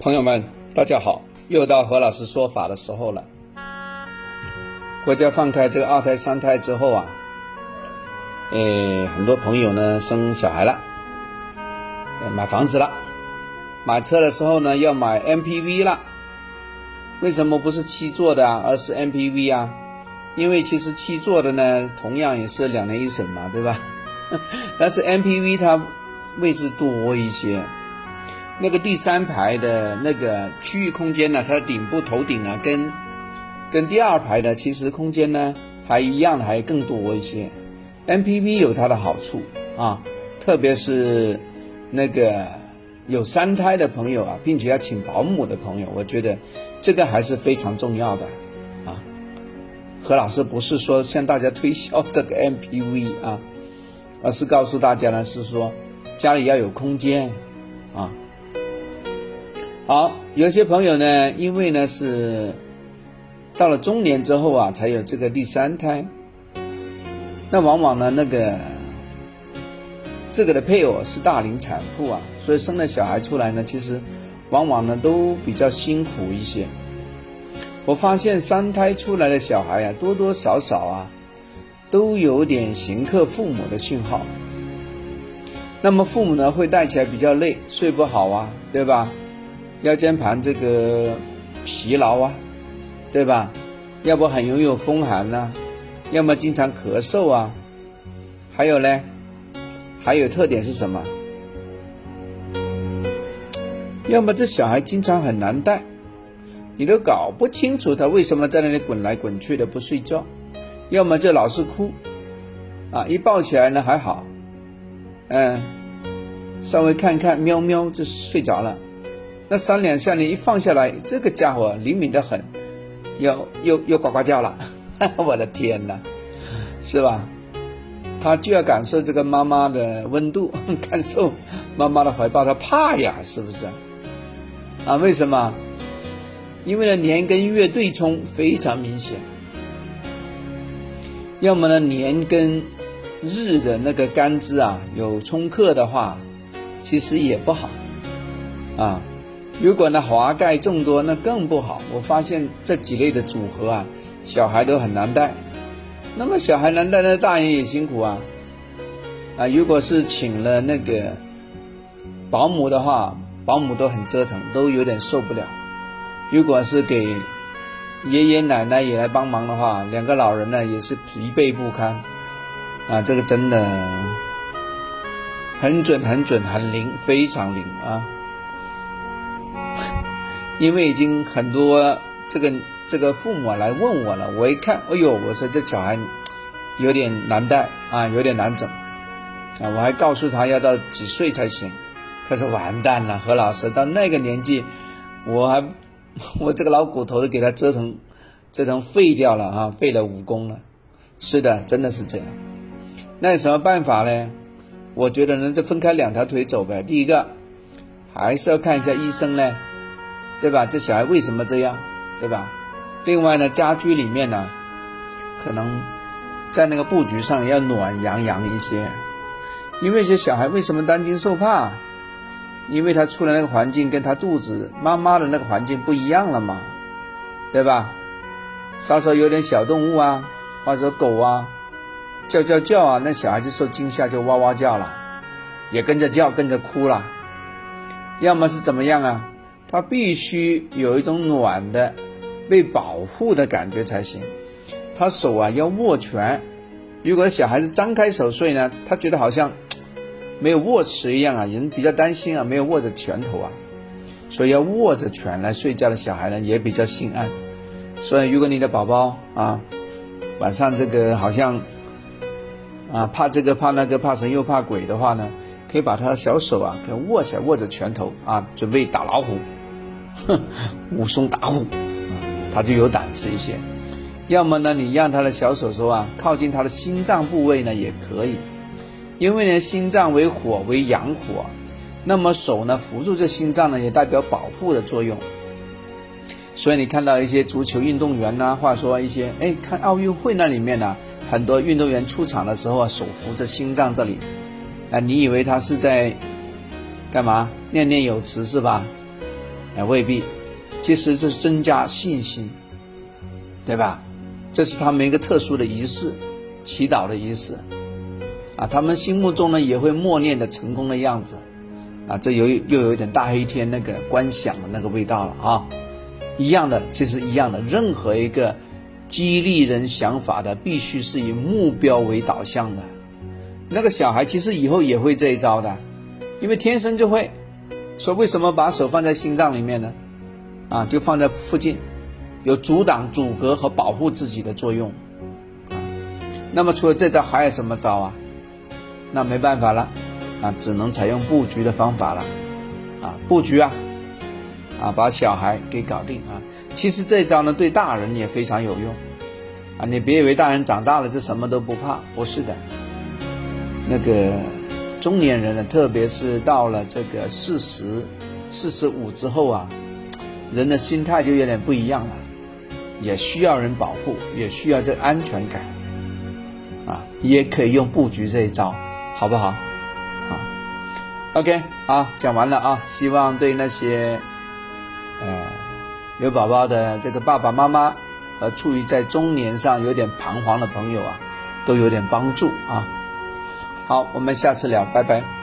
朋友们，大家好！又到何老师说法的时候了。国家放开这个二胎、三胎之后啊，诶，很多朋友呢生小孩了，买房子了，买车的时候呢要买 MPV 了。为什么不是七座的啊，而是 MPV 啊？因为其实七座的呢，同样也是两年一审嘛，对吧？但是 MPV 它位置多一些。那个第三排的那个区域空间呢，它的顶部头顶啊，跟跟第二排的其实空间呢还一样，还更多一些。MPV 有它的好处啊，特别是那个有三胎的朋友啊，并且要请保姆的朋友，我觉得这个还是非常重要的啊。何老师不是说向大家推销这个 MPV 啊，而是告诉大家呢，是说家里要有空间啊。好，有些朋友呢，因为呢是到了中年之后啊，才有这个第三胎，那往往呢那个这个的配偶是大龄产妇啊，所以生了小孩出来呢，其实往往呢都比较辛苦一些。我发现三胎出来的小孩啊，多多少少啊都有点行克父母的信号。那么父母呢会带起来比较累，睡不好啊，对吧？腰间盘这个疲劳啊，对吧？要不很容易有风寒呐，要么经常咳嗽啊，还有呢，还有特点是什么？要么这小孩经常很难带，你都搞不清楚他为什么在那里滚来滚去的不睡觉；要么就老是哭，啊，一抱起来呢还好，嗯，稍微看看喵喵就睡着了。那三两下你一放下来，这个家伙灵敏的很，又又又呱呱叫了，我的天哪，是吧？他就要感受这个妈妈的温度，感受妈妈的怀抱，他怕呀，是不是？啊，为什么？因为呢年跟月对冲非常明显，要么呢年跟日的那个干支啊有冲克的话，其实也不好，啊。如果呢华盖众多，那更不好。我发现这几类的组合啊，小孩都很难带。那么小孩难带，那大人也辛苦啊。啊，如果是请了那个保姆的话，保姆都很折腾，都有点受不了。如果是给爷爷奶奶也来帮忙的话，两个老人呢也是疲惫不堪。啊，这个真的很准，很准，很灵，非常灵啊。因为已经很多这个这个父母来问我了，我一看，哎呦，我说这小孩有点难带啊，有点难整啊，我还告诉他要到几岁才行，他说完蛋了，何老师到那个年纪，我还 我这个老骨头都给他折腾折腾废掉了啊，废了武功了，是的，真的是这样。那有什么办法呢？我觉得呢，就分开两条腿走呗。第一个还是要看一下医生呢。对吧？这小孩为什么这样？对吧？另外呢，家居里面呢，可能在那个布局上要暖洋洋一些，因为这小孩为什么担惊受怕？因为他出来那个环境跟他肚子妈妈的那个环境不一样了嘛，对吧？稍稍有点小动物啊，或者狗啊，叫叫叫啊，那小孩子受惊吓就哇哇叫了，也跟着叫，跟着哭了，要么是怎么样啊？他必须有一种暖的、被保护的感觉才行。他手啊要握拳，如果小孩子张开手睡呢，他觉得好像没有握持一样啊，人比较担心啊，没有握着拳头啊，所以要握着拳来睡觉的小孩呢也比较心安。所以如果你的宝宝啊晚上这个好像啊怕这个怕那个怕神又怕鬼的话呢，可以把他的小手啊给握起来，握着拳头啊，准备打老虎。哼，武松打虎，他就有胆子一些。要么呢，你让他的小手手啊靠近他的心脏部位呢也可以，因为呢心脏为火为阳火，那么手呢扶住这心脏呢也代表保护的作用。所以你看到一些足球运动员呐，或者说一些哎看奥运会那里面呢，很多运动员出场的时候啊手扶着心脏这里，啊你以为他是在干嘛念念有词是吧？哎，未必，其实这是增加信心，对吧？这是他们一个特殊的仪式，祈祷的仪式，啊，他们心目中呢也会默念的成功的样子，啊，这有又有一点大黑天那个观想的那个味道了啊，一样的，其实一样的，任何一个激励人想法的，必须是以目标为导向的，那个小孩其实以后也会这一招的，因为天生就会，说为什么把手放在心脏里面呢？啊，就放在附近。有阻挡、阻隔和保护自己的作用，啊，那么除了这招还有什么招啊？那没办法了，啊，只能采用布局的方法了，啊，布局啊，啊，把小孩给搞定啊。其实这招呢，对大人也非常有用，啊，你别以为大人长大了就什么都不怕，不是的。那个中年人呢，特别是到了这个四十、四十五之后啊，人的心态就有点不一样了。也需要人保护，也需要这安全感，啊，也可以用布局这一招，好不好？啊，OK，啊，讲完了啊，希望对那些呃有宝宝的这个爸爸妈妈和处于在中年上有点彷徨的朋友啊，都有点帮助啊。好，我们下次聊，拜拜。